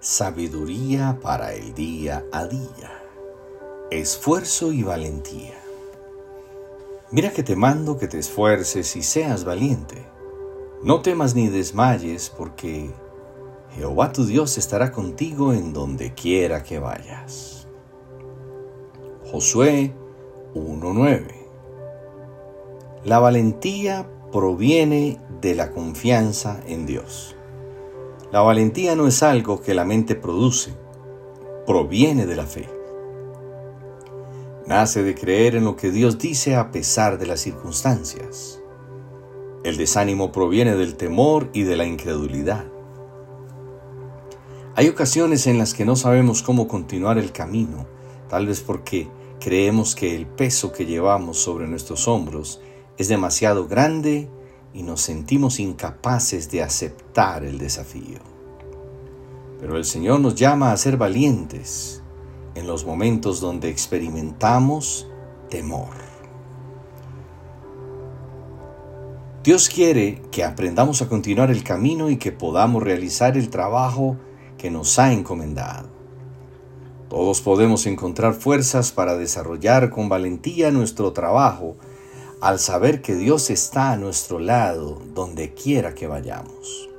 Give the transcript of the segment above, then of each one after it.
Sabiduría para el día a día. Esfuerzo y valentía. Mira que te mando que te esfuerces y seas valiente. No temas ni desmayes, porque Jehová tu Dios estará contigo en donde quiera que vayas. Josué 1.9 La valentía proviene de la confianza en Dios. La valentía no es algo que la mente produce, proviene de la fe. Nace de creer en lo que Dios dice a pesar de las circunstancias. El desánimo proviene del temor y de la incredulidad. Hay ocasiones en las que no sabemos cómo continuar el camino, tal vez porque creemos que el peso que llevamos sobre nuestros hombros es demasiado grande y nos sentimos incapaces de aceptar el desafío. Pero el Señor nos llama a ser valientes en los momentos donde experimentamos temor. Dios quiere que aprendamos a continuar el camino y que podamos realizar el trabajo que nos ha encomendado. Todos podemos encontrar fuerzas para desarrollar con valentía nuestro trabajo al saber que Dios está a nuestro lado donde quiera que vayamos.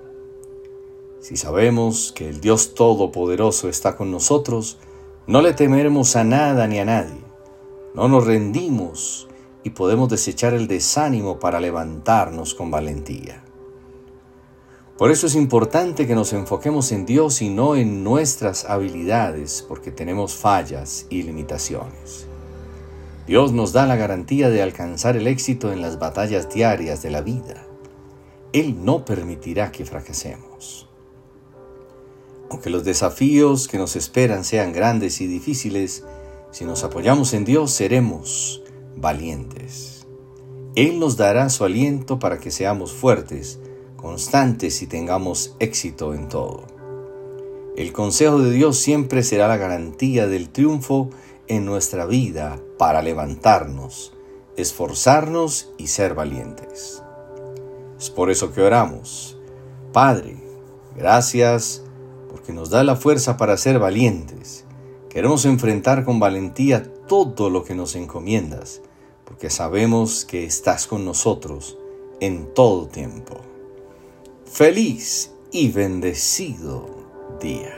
Si sabemos que el Dios Todopoderoso está con nosotros, no le temeremos a nada ni a nadie. No nos rendimos y podemos desechar el desánimo para levantarnos con valentía. Por eso es importante que nos enfoquemos en Dios y no en nuestras habilidades, porque tenemos fallas y limitaciones. Dios nos da la garantía de alcanzar el éxito en las batallas diarias de la vida. Él no permitirá que fracasemos. Aunque los desafíos que nos esperan sean grandes y difíciles, si nos apoyamos en Dios seremos valientes. Él nos dará su aliento para que seamos fuertes, constantes y tengamos éxito en todo. El consejo de Dios siempre será la garantía del triunfo en nuestra vida para levantarnos, esforzarnos y ser valientes. Es por eso que oramos. Padre, gracias porque nos da la fuerza para ser valientes. Queremos enfrentar con valentía todo lo que nos encomiendas, porque sabemos que estás con nosotros en todo tiempo. Feliz y bendecido día.